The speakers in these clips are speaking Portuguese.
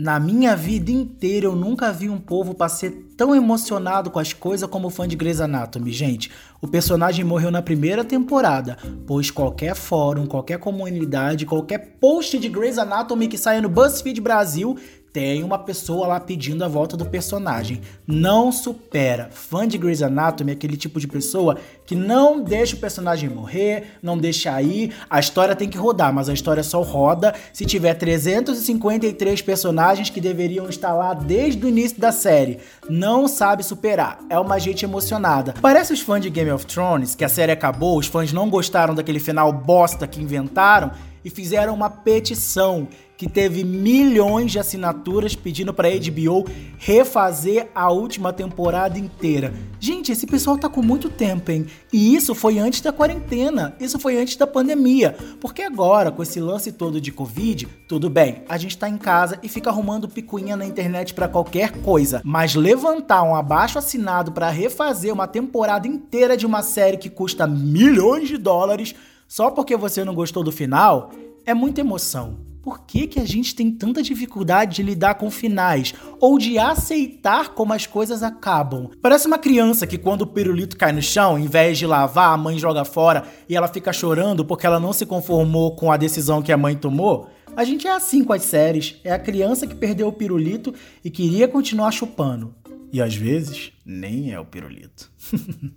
Na minha vida inteira eu nunca vi um povo pra ser tão emocionado com as coisas como fã de Grey's Anatomy, gente. O personagem morreu na primeira temporada, pois qualquer fórum, qualquer comunidade, qualquer post de Grey's Anatomy que saia no BuzzFeed Brasil tem uma pessoa lá pedindo a volta do personagem. Não supera. Fã de Grey's Anatomy é aquele tipo de pessoa que não deixa o personagem morrer, não deixa aí. A história tem que rodar, mas a história só roda se tiver 353 personagens que deveriam estar lá desde o início da série. Não sabe superar. É uma gente emocionada. Parece os fãs de Game of Thrones, que a série acabou, os fãs não gostaram daquele final bosta que inventaram e fizeram uma petição que teve milhões de assinaturas pedindo para HBO refazer a última temporada inteira. Gente, esse pessoal tá com muito tempo, hein? E isso foi antes da quarentena, isso foi antes da pandemia. Porque agora, com esse lance todo de Covid, tudo bem, a gente tá em casa e fica arrumando picuinha na internet para qualquer coisa. Mas levantar um abaixo assinado para refazer uma temporada inteira de uma série que custa milhões de dólares só porque você não gostou do final é muita emoção por que, que a gente tem tanta dificuldade de lidar com finais ou de aceitar como as coisas acabam. Parece uma criança que quando o pirulito cai no chão, em vez de lavar, a mãe joga fora e ela fica chorando porque ela não se conformou com a decisão que a mãe tomou. A gente é assim com as séries, é a criança que perdeu o pirulito e queria continuar chupando. E às vezes, nem é o pirulito.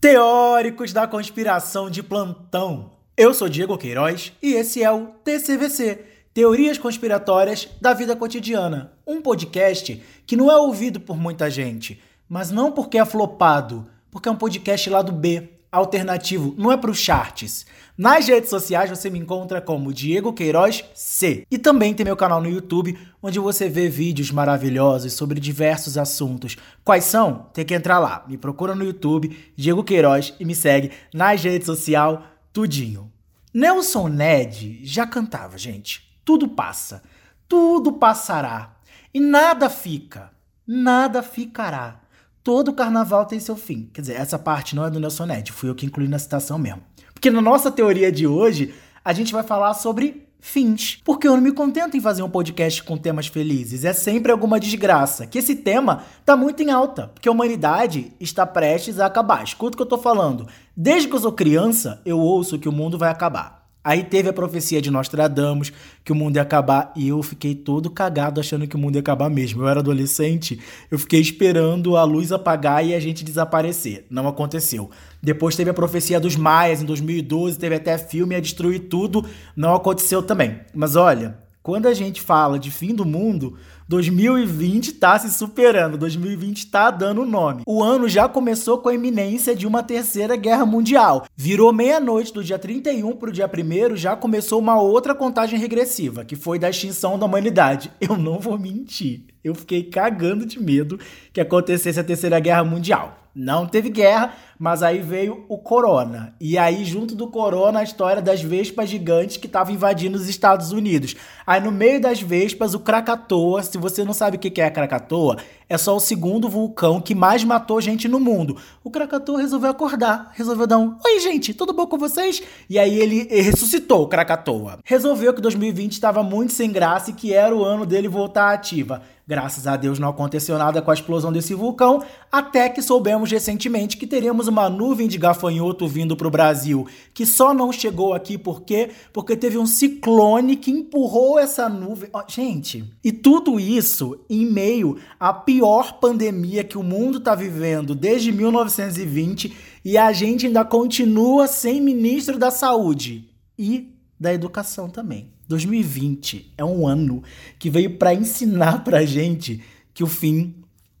Teóricos da conspiração de plantão. Eu sou Diego Queiroz e esse é o TCVC Teorias Conspiratórias da Vida Cotidiana um podcast que não é ouvido por muita gente, mas não porque é flopado, porque é um podcast lado B, alternativo, não é para os charts. Nas redes sociais você me encontra como Diego Queiroz C. E também tem meu canal no YouTube, onde você vê vídeos maravilhosos sobre diversos assuntos. Quais são? Tem que entrar lá. Me procura no YouTube, Diego Queiroz, e me segue nas redes sociais tudinho. Nelson Ned já cantava, gente. Tudo passa, tudo passará e nada fica, nada ficará. Todo carnaval tem seu fim. Quer dizer, essa parte não é do Nelson Ned, fui eu que incluí na citação mesmo. Porque na nossa teoria de hoje, a gente vai falar sobre fins. Porque eu não me contento em fazer um podcast com temas felizes, é sempre alguma desgraça. Que esse tema tá muito em alta, porque a humanidade está prestes a acabar. Escuta o que eu tô falando. Desde que eu sou criança, eu ouço que o mundo vai acabar. Aí teve a profecia de Nostradamus, que o mundo ia acabar, e eu fiquei todo cagado achando que o mundo ia acabar mesmo. Eu era adolescente, eu fiquei esperando a luz apagar e a gente desaparecer. Não aconteceu. Depois teve a profecia dos Maias em 2012, teve até filme a destruir tudo, não aconteceu também. Mas olha, quando a gente fala de fim do mundo, 2020 tá se superando, 2020 tá dando nome. O ano já começou com a iminência de uma terceira guerra mundial. Virou meia-noite do dia 31 pro dia 1 já começou uma outra contagem regressiva, que foi da extinção da humanidade. Eu não vou mentir. Eu fiquei cagando de medo que acontecesse a terceira guerra mundial. Não teve guerra, mas aí veio o corona. E aí, junto do corona, a história das vespas gigantes que estavam invadindo os Estados Unidos. Aí, no meio das vespas, o Krakatoa. Se você não sabe o que é Krakatoa, é só o segundo vulcão que mais matou gente no mundo. O Krakatoa resolveu acordar, resolveu dar um: Oi, gente, tudo bom com vocês? E aí ele ressuscitou o Krakatoa. Resolveu que 2020 estava muito sem graça e que era o ano dele voltar ativa. Graças a Deus não aconteceu nada com a explosão desse vulcão, até que soubemos recentemente que teríamos uma nuvem de gafanhoto vindo para o Brasil, que só não chegou aqui por quê? Porque teve um ciclone que empurrou essa nuvem. Oh, gente, e tudo isso em meio à pior pandemia que o mundo está vivendo desde 1920 e a gente ainda continua sem ministro da saúde e da educação também. 2020 é um ano que veio para ensinar pra gente que o fim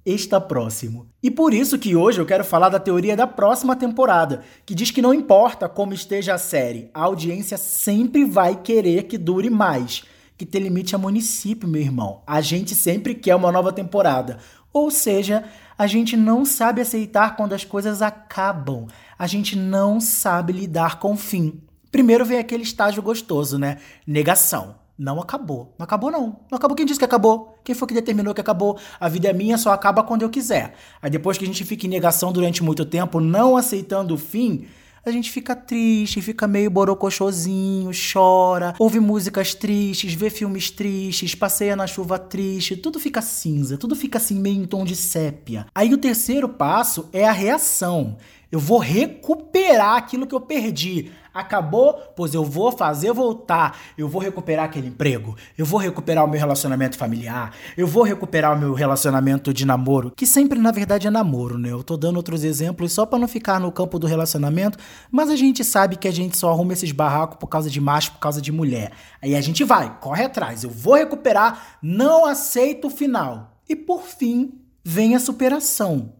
está próximo. E por isso que hoje eu quero falar da teoria da próxima temporada, que diz que não importa como esteja a série, a audiência sempre vai querer que dure mais. Que tem limite a município, meu irmão. A gente sempre quer uma nova temporada. Ou seja, a gente não sabe aceitar quando as coisas acabam. A gente não sabe lidar com o fim. Primeiro vem aquele estágio gostoso, né? Negação. Não acabou. Não acabou, não. Não acabou quem disse que acabou. Quem foi que determinou que acabou? A vida é minha, só acaba quando eu quiser. Aí depois que a gente fica em negação durante muito tempo, não aceitando o fim, a gente fica triste, fica meio borocochosinho, chora, ouve músicas tristes, vê filmes tristes, passeia na chuva triste, tudo fica cinza, tudo fica assim meio em tom de sépia. Aí o terceiro passo é a reação. Eu vou recuperar aquilo que eu perdi. Acabou? Pois eu vou fazer voltar. Eu vou recuperar aquele emprego. Eu vou recuperar o meu relacionamento familiar. Eu vou recuperar o meu relacionamento de namoro, que sempre na verdade é namoro, né? Eu tô dando outros exemplos só para não ficar no campo do relacionamento, mas a gente sabe que a gente só arruma esses barracos por causa de macho, por causa de mulher. Aí a gente vai, corre atrás. Eu vou recuperar, não aceito o final. E por fim, vem a superação.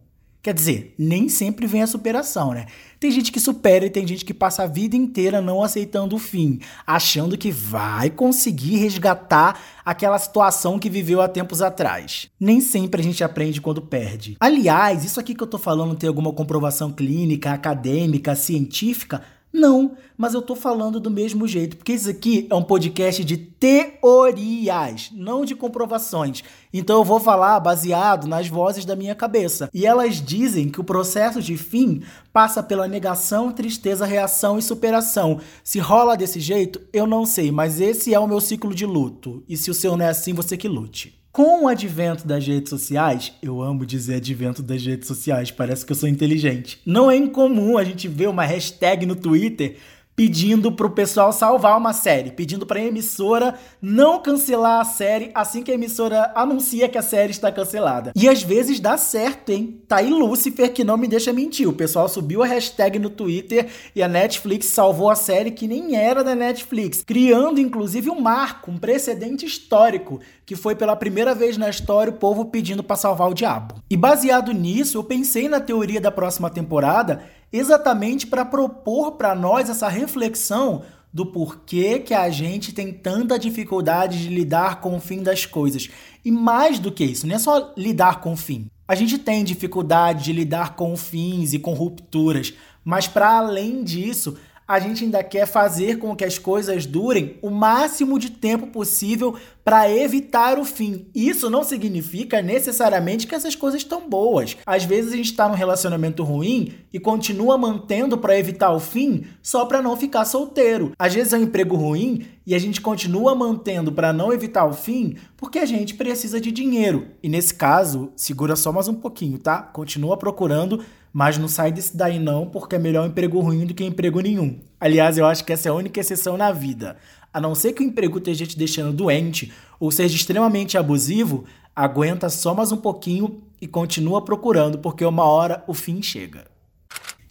Quer dizer, nem sempre vem a superação, né? Tem gente que supera e tem gente que passa a vida inteira não aceitando o fim, achando que vai conseguir resgatar aquela situação que viveu há tempos atrás. Nem sempre a gente aprende quando perde. Aliás, isso aqui que eu tô falando tem alguma comprovação clínica, acadêmica, científica? Não, mas eu tô falando do mesmo jeito, porque isso aqui é um podcast de teorias, não de comprovações. Então eu vou falar baseado nas vozes da minha cabeça. E elas dizem que o processo de fim passa pela negação, tristeza, reação e superação. Se rola desse jeito, eu não sei, mas esse é o meu ciclo de luto. E se o seu não é assim, você que lute. Com o advento das redes sociais, eu amo dizer advento das redes sociais, parece que eu sou inteligente. Não é incomum a gente ver uma hashtag no Twitter pedindo pro pessoal salvar uma série, pedindo pra emissora não cancelar a série assim que a emissora anuncia que a série está cancelada. E às vezes dá certo, hein? Tá aí Lucifer que não me deixa mentir. O pessoal subiu a hashtag no Twitter e a Netflix salvou a série que nem era da Netflix, criando inclusive um marco, um precedente histórico, que foi pela primeira vez na história o povo pedindo para salvar o diabo. E baseado nisso, eu pensei na teoria da próxima temporada exatamente para propor para nós essa reflexão do porquê que a gente tem tanta dificuldade de lidar com o fim das coisas. E mais do que isso, não é só lidar com o fim. A gente tem dificuldade de lidar com fins e com rupturas, mas para além disso, a gente ainda quer fazer com que as coisas durem o máximo de tempo possível para evitar o fim. Isso não significa necessariamente que essas coisas estão boas. Às vezes a gente está num relacionamento ruim e continua mantendo para evitar o fim só para não ficar solteiro. Às vezes é um emprego ruim e a gente continua mantendo para não evitar o fim porque a gente precisa de dinheiro. E nesse caso, segura só mais um pouquinho, tá? Continua procurando mas não sai desse daí não, porque é melhor um emprego ruim do que emprego nenhum. Aliás, eu acho que essa é a única exceção na vida. A não ser que o emprego esteja te deixando doente ou seja extremamente abusivo, aguenta só mais um pouquinho e continua procurando, porque uma hora o fim chega.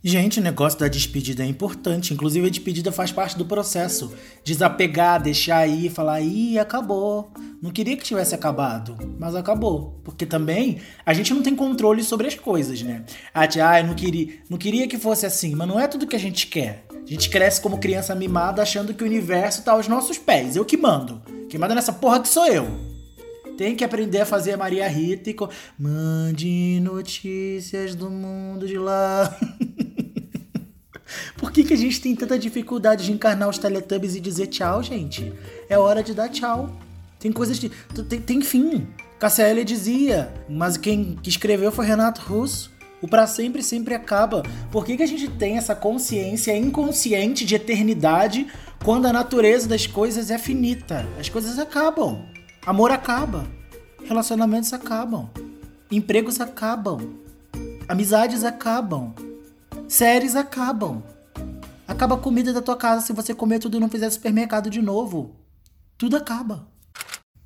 Gente, o negócio da despedida é importante. Inclusive, a despedida faz parte do processo. Desapegar, deixar aí, falar, ih, acabou. Não queria que tivesse acabado, mas acabou. Porque também a gente não tem controle sobre as coisas, né? Ah, ah eu não queria, não queria que fosse assim, mas não é tudo que a gente quer. A gente cresce como criança mimada achando que o universo tá aos nossos pés. Eu que mando. Quem manda nessa porra que sou eu. Tem que aprender a fazer a Maria Rita e. Co... Mande notícias do mundo de lá. Por que, que a gente tem tanta dificuldade de encarnar os Teletubbies e dizer tchau, gente? É hora de dar tchau. Tem coisas de. Tem, tem fim. KCL dizia, mas quem escreveu foi Renato Russo. O para sempre sempre acaba. Por que, que a gente tem essa consciência inconsciente de eternidade quando a natureza das coisas é finita? As coisas acabam. Amor acaba. Relacionamentos acabam. Empregos acabam. Amizades acabam. Séries acabam. Acaba a comida da tua casa se você comer tudo e não fizer supermercado de novo. Tudo acaba.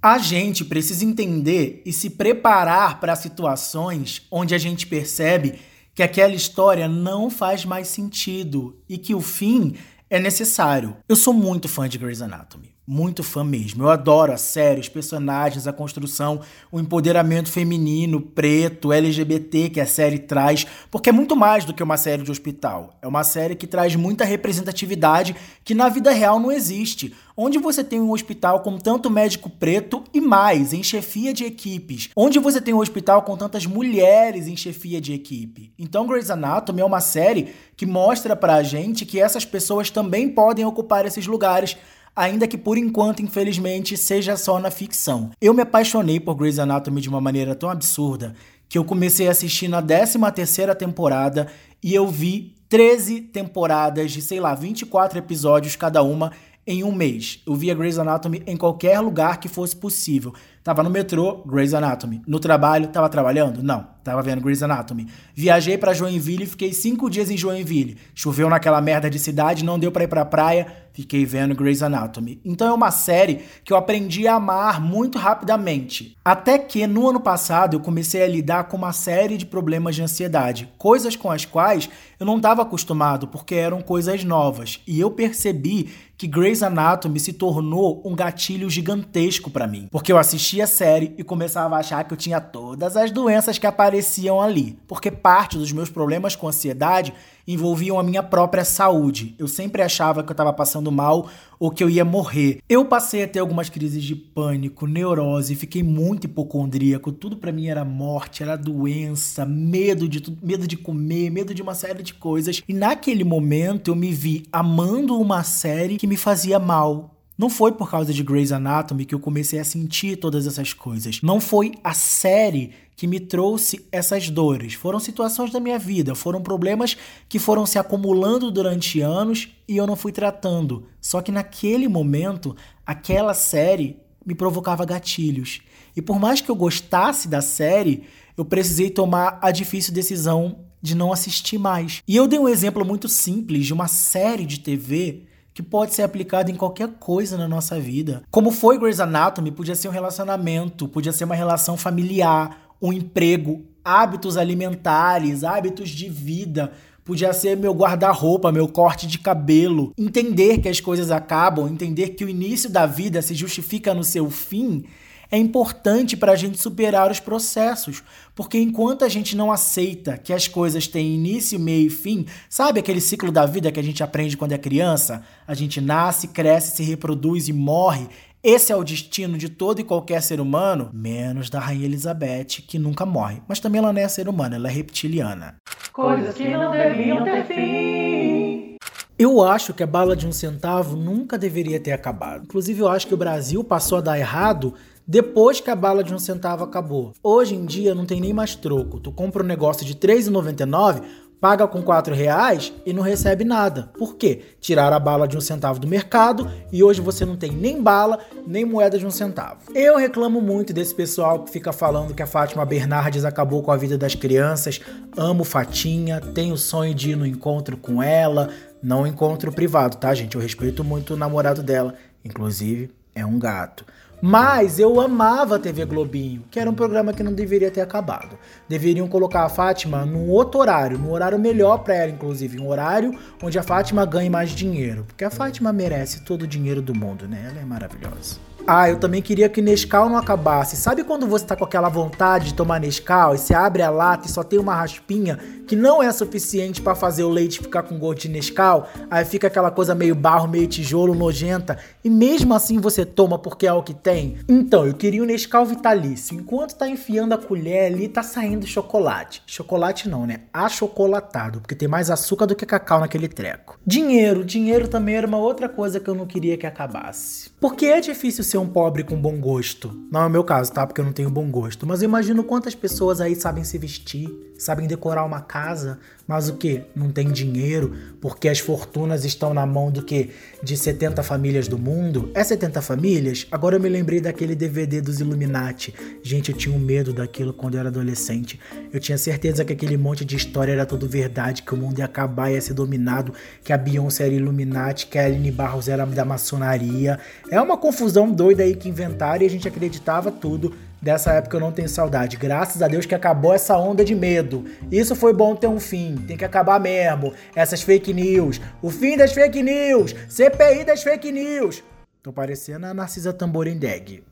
A gente precisa entender e se preparar para situações onde a gente percebe que aquela história não faz mais sentido e que o fim é necessário. Eu sou muito fã de Grey's Anatomy muito fã mesmo. Eu adoro a série, os personagens, a construção, o empoderamento feminino, preto, LGBT que a série traz, porque é muito mais do que uma série de hospital. É uma série que traz muita representatividade que na vida real não existe. Onde você tem um hospital com tanto médico preto e mais, em chefia de equipes. Onde você tem um hospital com tantas mulheres em chefia de equipe. Então Grey's Anatomy é uma série que mostra pra gente que essas pessoas também podem ocupar esses lugares ainda que por enquanto, infelizmente, seja só na ficção. Eu me apaixonei por Grey's Anatomy de uma maneira tão absurda que eu comecei a assistir na 13 terceira temporada e eu vi 13 temporadas de, sei lá, 24 episódios cada uma em um mês. Eu via Grey's Anatomy em qualquer lugar que fosse possível. Tava no metrô, Grey's Anatomy. No trabalho, tava trabalhando? Não, tava vendo Grey's Anatomy. Viajei para Joinville e fiquei cinco dias em Joinville. Choveu naquela merda de cidade, não deu para ir pra praia, fiquei vendo Grey's Anatomy. Então é uma série que eu aprendi a amar muito rapidamente. Até que no ano passado eu comecei a lidar com uma série de problemas de ansiedade, coisas com as quais eu não estava acostumado porque eram coisas novas. E eu percebi que Grey's Anatomy se tornou um gatilho gigantesco para mim, porque eu assistia série e começava a achar que eu tinha todas as doenças que apareciam ali, porque parte dos meus problemas com ansiedade envolviam a minha própria saúde. Eu sempre achava que eu estava passando mal ou que eu ia morrer. Eu passei a ter algumas crises de pânico, neurose, fiquei muito hipocondríaco. Tudo para mim era morte, era doença, medo de tudo, medo de comer, medo de uma série de coisas. E naquele momento eu me vi amando uma série que me fazia mal, não foi por causa de Grey's Anatomy que eu comecei a sentir todas essas coisas. Não foi a série que me trouxe essas dores. Foram situações da minha vida, foram problemas que foram se acumulando durante anos e eu não fui tratando. Só que naquele momento, aquela série me provocava gatilhos. E por mais que eu gostasse da série, eu precisei tomar a difícil decisão de não assistir mais. E eu dei um exemplo muito simples de uma série de TV que pode ser aplicado em qualquer coisa na nossa vida. Como foi Grey's Anatomy, podia ser um relacionamento, podia ser uma relação familiar, um emprego, hábitos alimentares, hábitos de vida, podia ser meu guarda-roupa, meu corte de cabelo. Entender que as coisas acabam, entender que o início da vida se justifica no seu fim é importante para a gente superar os processos, porque enquanto a gente não aceita que as coisas têm início, meio e fim, sabe aquele ciclo da vida que a gente aprende quando é criança? A gente nasce, cresce, se reproduz e morre. Esse é o destino de todo e qualquer ser humano, menos da Rainha Elizabeth, que nunca morre. Mas também ela não é ser humana, ela é reptiliana. Coisas que não deviam ter fim. Eu acho que a bala de um centavo nunca deveria ter acabado. Inclusive, eu acho que o Brasil passou a dar errado depois que a bala de um centavo acabou. Hoje em dia não tem nem mais troco. Tu compra um negócio de R$3,99, paga com quatro reais e não recebe nada. Por quê? Tiraram a bala de um centavo do mercado e hoje você não tem nem bala, nem moeda de um centavo. Eu reclamo muito desse pessoal que fica falando que a Fátima Bernardes acabou com a vida das crianças. Amo Fatinha, tenho o sonho de ir no encontro com ela. Não encontro privado, tá, gente? Eu respeito muito o namorado dela. Inclusive, é um gato. Mas eu amava a TV Globinho, que era um programa que não deveria ter acabado. Deveriam colocar a Fátima num outro horário, num horário melhor para ela, inclusive, um horário onde a Fátima ganhe mais dinheiro, porque a Fátima merece todo o dinheiro do mundo, né? Ela é maravilhosa. Ah, eu também queria que Nescau não acabasse. Sabe quando você tá com aquela vontade de tomar Nescau e você abre a lata e só tem uma raspinha que não é suficiente para fazer o leite ficar com gosto de Nescau? Aí fica aquela coisa meio barro, meio tijolo, nojenta. E mesmo assim você toma porque é o que tem? Então, eu queria o Nescau vitalício. Enquanto tá enfiando a colher ali, tá saindo chocolate. Chocolate não, né? Achocolatado, porque tem mais açúcar do que cacau naquele treco. Dinheiro. Dinheiro também era uma outra coisa que eu não queria que acabasse. Porque é difícil ser um pobre com bom gosto. Não é o meu caso, tá? Porque eu não tenho bom gosto. Mas eu imagino quantas pessoas aí sabem se vestir, sabem decorar uma casa, mas o que? Não tem dinheiro porque as fortunas estão na mão do que? De 70 famílias do mundo? É 70 famílias? Agora eu me lembrei daquele DVD dos Illuminati. Gente, eu tinha um medo daquilo quando eu era adolescente. Eu tinha certeza que aquele monte de história era tudo verdade, que o mundo ia acabar, ia ser dominado, que a Beyoncé era Illuminati, que a Aline Barros era da maçonaria. É uma confusão doida aí que inventaram e a gente acreditava tudo Dessa época eu não tenho saudade. Graças a Deus que acabou essa onda de medo. Isso foi bom ter um fim. Tem que acabar mesmo. Essas fake news. O fim das fake news. CPI das fake news. Tô parecendo a Narcisa Tamborindeg.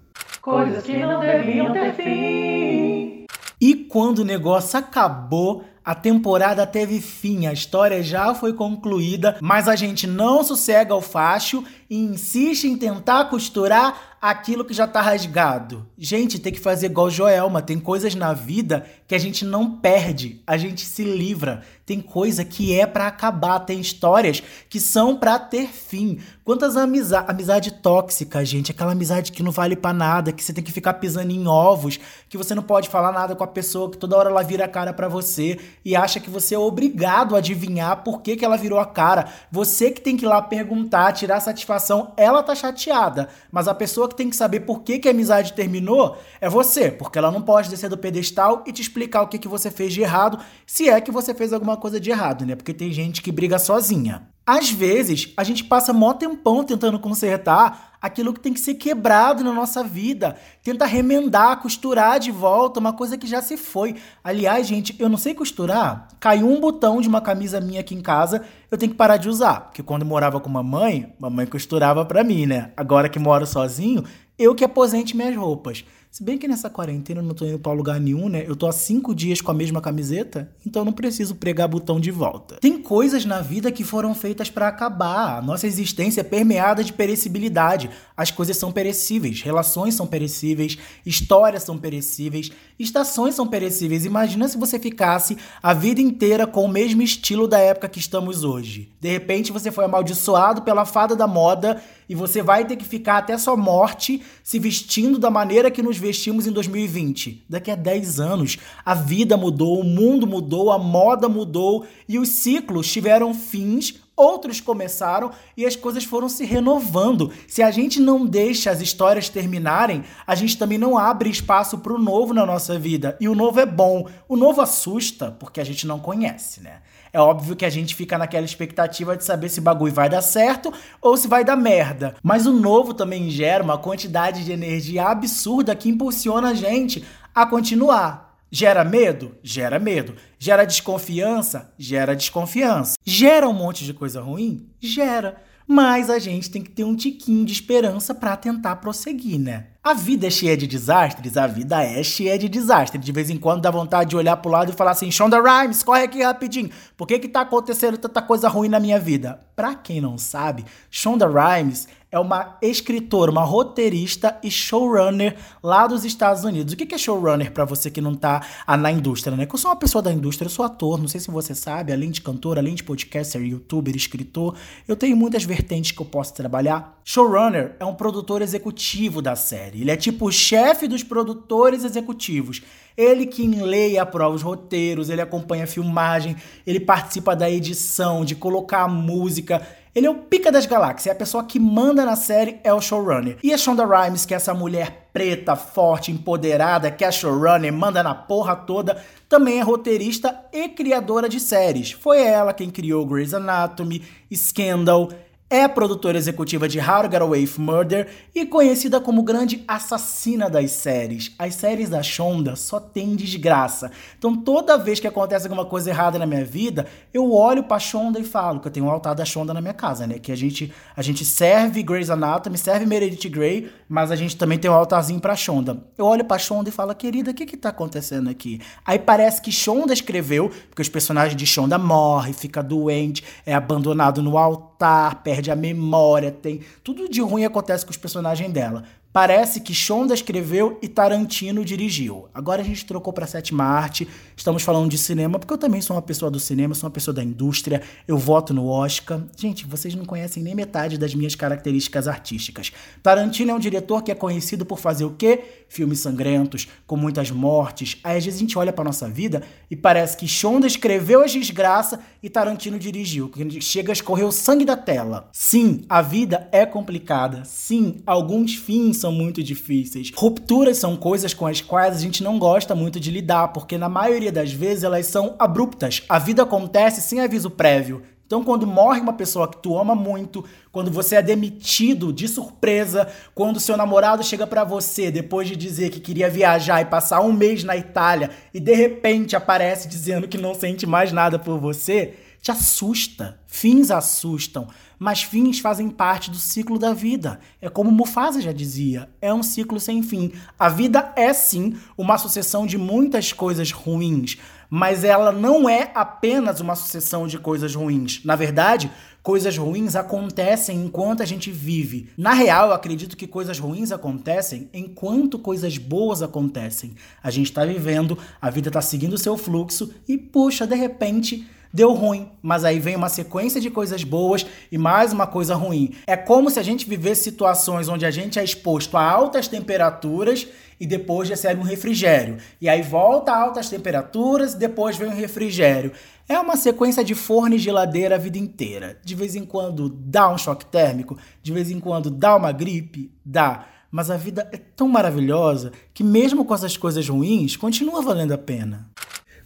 Coisas que não deviam ter fim. E quando o negócio acabou, a temporada teve fim, a história já foi concluída, mas a gente não sossega o facho e insiste em tentar costurar aquilo que já tá rasgado. Gente, tem que fazer igual Joelma. Tem coisas na vida que a gente não perde, a gente se livra. Tem coisa que é para acabar, tem histórias que são para ter fim. Quantas amizade, amizade tóxica, gente, aquela amizade que não vale para nada, que você tem que ficar pisando em ovos, que você não pode falar nada com a pessoa, que toda hora ela vira a cara para você. E acha que você é obrigado a adivinhar por que, que ela virou a cara. Você que tem que ir lá perguntar, tirar satisfação. Ela tá chateada, mas a pessoa que tem que saber por que, que a amizade terminou é você, porque ela não pode descer do pedestal e te explicar o que, que você fez de errado, se é que você fez alguma coisa de errado, né? Porque tem gente que briga sozinha. Às vezes, a gente passa mó tempão tentando consertar aquilo que tem que ser quebrado na nossa vida. Tenta remendar, costurar de volta, uma coisa que já se foi. Aliás, gente, eu não sei costurar. Caiu um botão de uma camisa minha aqui em casa, eu tenho que parar de usar. Porque quando eu morava com mamãe, mamãe costurava pra mim, né? Agora que moro sozinho, eu que aposente minhas roupas. Se bem que nessa quarentena eu não tô indo pra lugar nenhum, né? Eu tô há cinco dias com a mesma camiseta, então eu não preciso pregar botão de volta. Tem coisas na vida que foram feitas para acabar. A nossa existência é permeada de perecibilidade. As coisas são perecíveis, relações são perecíveis, histórias são perecíveis, estações são perecíveis. Imagina se você ficasse a vida inteira com o mesmo estilo da época que estamos hoje. De repente você foi amaldiçoado pela fada da moda e você vai ter que ficar até sua morte se vestindo da maneira que nos vestimos em 2020. Daqui a 10 anos, a vida mudou, o mundo mudou, a moda mudou e os ciclos tiveram fins outros começaram e as coisas foram se renovando. Se a gente não deixa as histórias terminarem, a gente também não abre espaço para o novo na nossa vida. E o novo é bom. O novo assusta porque a gente não conhece, né? É óbvio que a gente fica naquela expectativa de saber se o bagulho vai dar certo ou se vai dar merda. Mas o novo também gera uma quantidade de energia absurda que impulsiona a gente a continuar. Gera medo? Gera medo. Gera desconfiança? Gera desconfiança. Gera um monte de coisa ruim? Gera. Mas a gente tem que ter um tiquinho de esperança para tentar prosseguir, né? A vida é cheia de desastres? A vida é cheia de desastres. De vez em quando dá vontade de olhar pro lado e falar assim: Shonda Rhimes, corre aqui rapidinho. Por que que tá acontecendo tanta coisa ruim na minha vida? Pra quem não sabe, Shonda Rhimes é uma escritora, uma roteirista e showrunner lá dos Estados Unidos. O que é showrunner para você que não tá ah, na indústria, né? Que eu sou uma pessoa da indústria, eu sou ator, não sei se você sabe, além de cantor, além de podcaster, youtuber, escritor, eu tenho muitas vertentes que eu posso trabalhar. Showrunner é um produtor executivo da série. Ele é tipo o chefe dos produtores executivos. Ele que lê e aprova os roteiros, ele acompanha a filmagem, ele participa da edição, de colocar a música. Ele é o pica das galáxias, é a pessoa que manda na série, é o showrunner. E a Shonda Rhimes, que é essa mulher preta, forte, empoderada, que é a showrunner, manda na porra toda, também é roteirista e criadora de séries. Foi ela quem criou Grey's Anatomy, Scandal, é produtora executiva de How to Get Away with Murder e conhecida como grande assassina das séries. As séries da Shonda só tem desgraça. Então toda vez que acontece alguma coisa errada na minha vida, eu olho pra Shonda e falo que eu tenho um altar da Shonda na minha casa, né? Que a gente, a gente serve Grey's Anatomy, serve Meredith Grey, mas a gente também tem um altarzinho pra Shonda. Eu olho pra Shonda e falo, querida, o que que tá acontecendo aqui? Aí parece que Shonda escreveu, porque os personagens de Shonda morrem, fica doente, é abandonado no altar, perde a memória, tem tudo de ruim acontece com os personagens dela. Parece que Shonda escreveu e Tarantino dirigiu. Agora a gente trocou para sétima arte. Estamos falando de cinema, porque eu também sou uma pessoa do cinema, sou uma pessoa da indústria. Eu voto no Oscar. Gente, vocês não conhecem nem metade das minhas características artísticas. Tarantino é um diretor que é conhecido por fazer o quê? Filmes sangrentos, com muitas mortes. Aí às vezes a gente olha para nossa vida e parece que Shonda escreveu as desgraças e Tarantino dirigiu. Chega a escorrer o sangue da tela. Sim, a vida é complicada. Sim, alguns fins são muito difíceis. Rupturas são coisas com as quais a gente não gosta muito de lidar, porque na maioria das vezes elas são abruptas. A vida acontece sem aviso prévio. Então, quando morre uma pessoa que tu ama muito, quando você é demitido de surpresa, quando seu namorado chega para você depois de dizer que queria viajar e passar um mês na Itália e de repente aparece dizendo que não sente mais nada por você, te assusta. Fins assustam, mas fins fazem parte do ciclo da vida. É como Mufasa já dizia, é um ciclo sem fim. A vida é sim uma sucessão de muitas coisas ruins, mas ela não é apenas uma sucessão de coisas ruins. Na verdade, coisas ruins acontecem enquanto a gente vive. Na real, eu acredito que coisas ruins acontecem enquanto coisas boas acontecem. A gente está vivendo, a vida está seguindo o seu fluxo e, puxa, de repente deu ruim, mas aí vem uma sequência de coisas boas e mais uma coisa ruim. É como se a gente vivesse situações onde a gente é exposto a altas temperaturas e depois recebe um refrigério. E aí volta a altas temperaturas e depois vem um refrigério. É uma sequência de forno e geladeira a vida inteira. De vez em quando dá um choque térmico, de vez em quando dá uma gripe, dá. Mas a vida é tão maravilhosa que mesmo com essas coisas ruins, continua valendo a pena.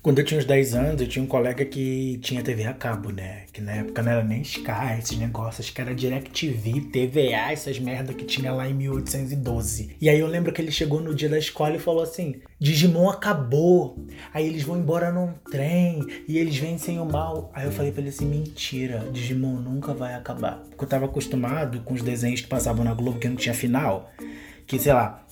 Quando eu tinha uns 10 anos, eu tinha um colega que tinha TV a cabo, né? Que na época não era nem Sky, esses negócios, que era DirecTV, TVA, essas merda que tinha lá em 1812. E aí eu lembro que ele chegou no dia da escola e falou assim: Digimon acabou. Aí eles vão embora num trem e eles vencem o mal. Aí eu falei pra ele assim: mentira, Digimon nunca vai acabar. Porque eu tava acostumado com os desenhos que passavam na Globo que não tinha final. Que, sei lá,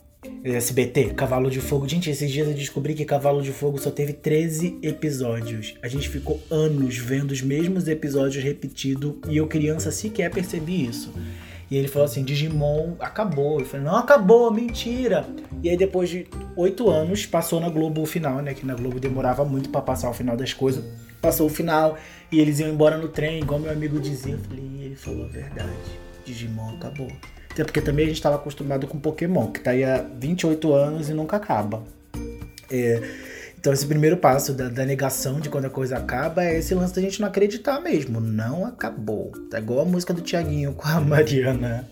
SBT, Cavalo de Fogo. Gente, esses dias eu descobri que Cavalo de Fogo só teve 13 episódios. A gente ficou anos vendo os mesmos episódios repetidos e eu, criança, sequer percebi isso. E ele falou assim: Digimon acabou. Eu falei: não acabou, mentira. E aí, depois de oito anos, passou na Globo o final, né? Que na Globo demorava muito para passar o final das coisas. Passou o final e eles iam embora no trem, igual meu amigo dizia. Eu falei: ele falou a verdade. Digimon acabou. Até porque também a gente estava acostumado com Pokémon, que tá aí há 28 anos e nunca acaba. É, então esse primeiro passo da, da, negação de quando a coisa acaba é esse lance da gente não acreditar mesmo. Não acabou. Tá igual a música do Tiaguinho com a Mariana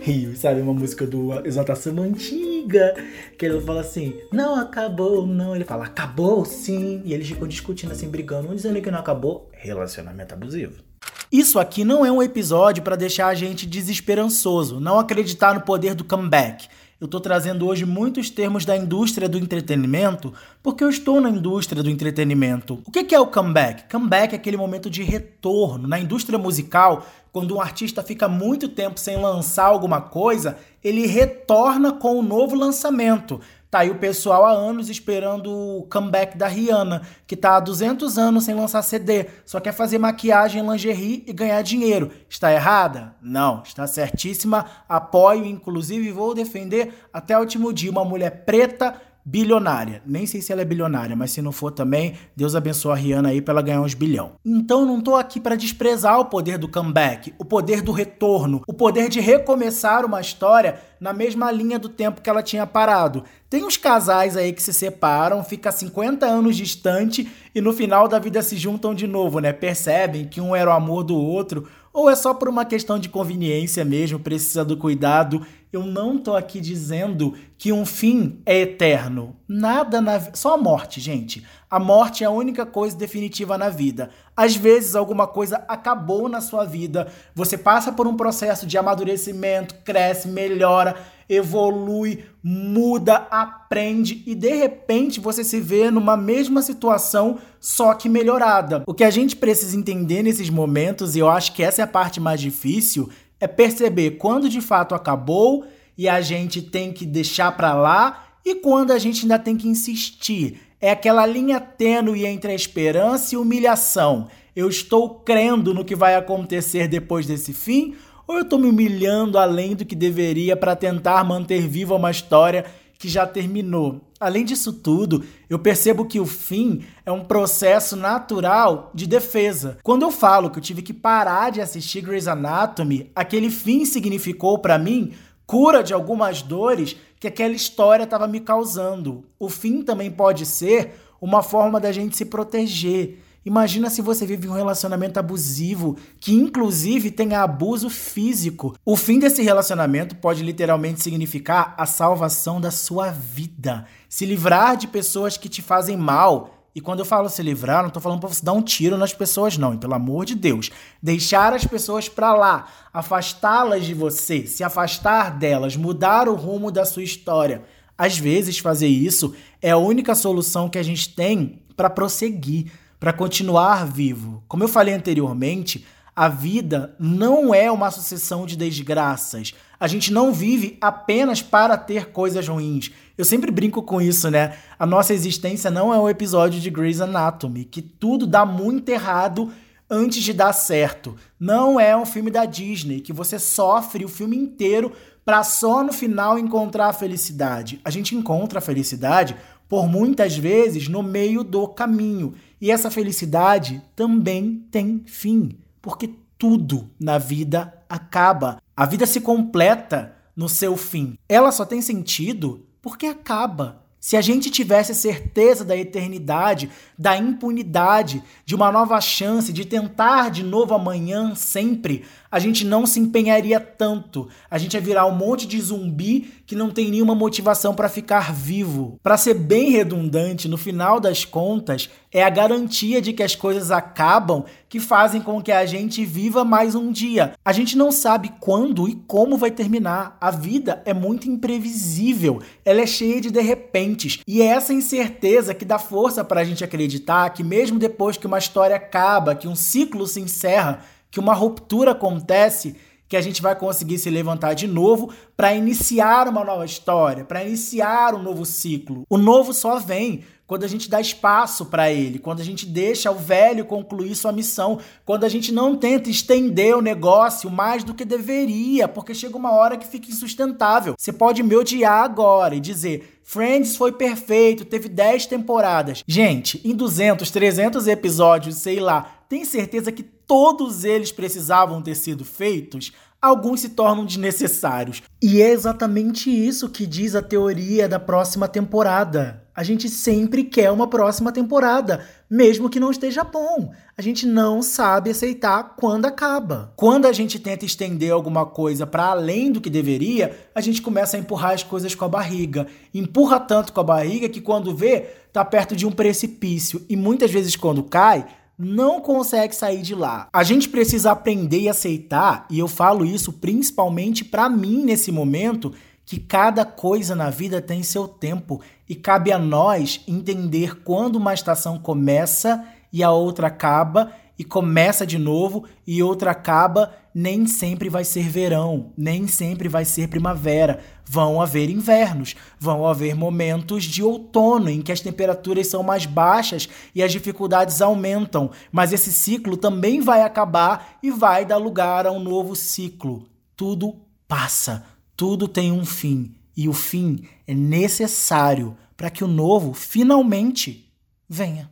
Rio, sabe? Uma música do Exaltação Antiga, que ele fala assim, não acabou, não. Ele fala, acabou sim. E eles ficam discutindo assim, brigando, um dizendo que não acabou. Relacionamento abusivo. Isso aqui não é um episódio para deixar a gente desesperançoso, não acreditar no poder do comeback. Eu estou trazendo hoje muitos termos da indústria do entretenimento porque eu estou na indústria do entretenimento. O que é o comeback? Comeback é aquele momento de retorno. Na indústria musical, quando um artista fica muito tempo sem lançar alguma coisa, ele retorna com um novo lançamento. Tá aí o pessoal há anos esperando o comeback da Rihanna, que tá há 200 anos sem lançar CD, só quer fazer maquiagem, lingerie e ganhar dinheiro. Está errada? Não, está certíssima. Apoio, inclusive vou defender até o último dia uma mulher preta bilionária. Nem sei se ela é bilionária, mas se não for também, Deus abençoe a Rihanna aí para ela ganhar uns bilhão. Então não tô aqui para desprezar o poder do comeback, o poder do retorno, o poder de recomeçar uma história na mesma linha do tempo que ela tinha parado. Tem uns casais aí que se separam, fica 50 anos distante e no final da vida se juntam de novo, né? Percebem que um era o amor do outro, ou é só por uma questão de conveniência mesmo, precisa do cuidado. Eu não tô aqui dizendo que um fim é eterno. Nada na só a morte, gente. A morte é a única coisa definitiva na vida. Às vezes alguma coisa acabou na sua vida, você passa por um processo de amadurecimento, cresce, melhora, evolui, muda, aprende e de repente você se vê numa mesma situação, só que melhorada. O que a gente precisa entender nesses momentos, e eu acho que essa é a parte mais difícil, é perceber quando de fato acabou e a gente tem que deixar para lá e quando a gente ainda tem que insistir. É aquela linha tênue entre a esperança e humilhação. Eu estou crendo no que vai acontecer depois desse fim ou eu estou me humilhando além do que deveria para tentar manter viva uma história que já terminou? Além disso tudo, eu percebo que o fim é um processo natural de defesa. Quando eu falo que eu tive que parar de assistir Grey's Anatomy, aquele fim significou para mim cura de algumas dores que aquela história estava me causando. O fim também pode ser uma forma da gente se proteger. Imagina se você vive um relacionamento abusivo, que inclusive tenha abuso físico. O fim desse relacionamento pode literalmente significar a salvação da sua vida. Se livrar de pessoas que te fazem mal, e quando eu falo se livrar, não estou falando para você dar um tiro nas pessoas, não. E pelo amor de Deus, deixar as pessoas para lá, afastá-las de você, se afastar delas, mudar o rumo da sua história. Às vezes, fazer isso é a única solução que a gente tem para prosseguir, para continuar vivo. Como eu falei anteriormente, a vida não é uma sucessão de desgraças. A gente não vive apenas para ter coisas ruins. Eu sempre brinco com isso, né? A nossa existência não é um episódio de Grey's Anatomy, que tudo dá muito errado, antes de dar certo. Não é um filme da Disney que você sofre o filme inteiro para só no final encontrar a felicidade. A gente encontra a felicidade por muitas vezes no meio do caminho. E essa felicidade também tem fim, porque tudo na vida acaba. A vida se completa no seu fim. Ela só tem sentido porque acaba. Se a gente tivesse certeza da eternidade, da impunidade, de uma nova chance, de tentar de novo amanhã sempre, a gente não se empenharia tanto. A gente ia virar um monte de zumbi que não tem nenhuma motivação para ficar vivo. Para ser bem redundante, no final das contas, é a garantia de que as coisas acabam que fazem com que a gente viva mais um dia. A gente não sabe quando e como vai terminar. A vida é muito imprevisível, ela é cheia de de repentes. E é essa incerteza que dá força para a gente acreditar que, mesmo depois que uma história acaba, que um ciclo se encerra, que uma ruptura acontece, que a gente vai conseguir se levantar de novo para iniciar uma nova história, para iniciar um novo ciclo. O novo só vem quando a gente dá espaço para ele, quando a gente deixa o velho concluir sua missão, quando a gente não tenta estender o negócio mais do que deveria, porque chega uma hora que fica insustentável. Você pode me odiar agora e dizer: Friends foi perfeito, teve 10 temporadas. Gente, em 200, 300 episódios, sei lá, tem certeza que todos eles precisavam ter sido feitos? alguns se tornam desnecessários. E é exatamente isso que diz a teoria da próxima temporada. A gente sempre quer uma próxima temporada, mesmo que não esteja bom. A gente não sabe aceitar quando acaba. Quando a gente tenta estender alguma coisa para além do que deveria, a gente começa a empurrar as coisas com a barriga. Empurra tanto com a barriga que quando vê, tá perto de um precipício e muitas vezes quando cai, não consegue sair de lá. A gente precisa aprender e aceitar, e eu falo isso principalmente para mim nesse momento, que cada coisa na vida tem seu tempo e cabe a nós entender quando uma estação começa e a outra acaba e começa de novo e outra acaba, nem sempre vai ser verão, nem sempre vai ser primavera. Vão haver invernos, vão haver momentos de outono em que as temperaturas são mais baixas e as dificuldades aumentam, mas esse ciclo também vai acabar e vai dar lugar a um novo ciclo. Tudo passa, tudo tem um fim e o fim é necessário para que o novo finalmente venha.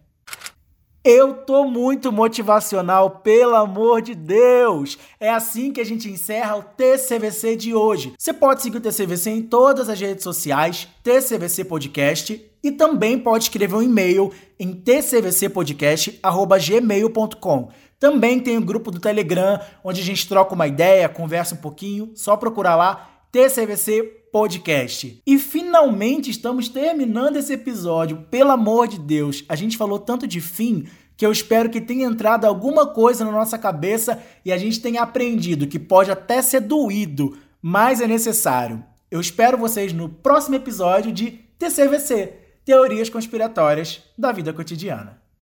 Eu tô muito motivacional, pelo amor de Deus! É assim que a gente encerra o TCVC de hoje. Você pode seguir o TCVC em todas as redes sociais, TCVC Podcast, e também pode escrever um e-mail em tcvcpodcast@gmail.com. Também tem o um grupo do Telegram, onde a gente troca uma ideia, conversa um pouquinho, só procurar lá TCVC Podcast. E finalmente estamos terminando esse episódio. Pelo amor de Deus, a gente falou tanto de fim que eu espero que tenha entrado alguma coisa na nossa cabeça e a gente tenha aprendido que pode até ser doído, mas é necessário. Eu espero vocês no próximo episódio de TCVC Teorias Conspiratórias da Vida Cotidiana.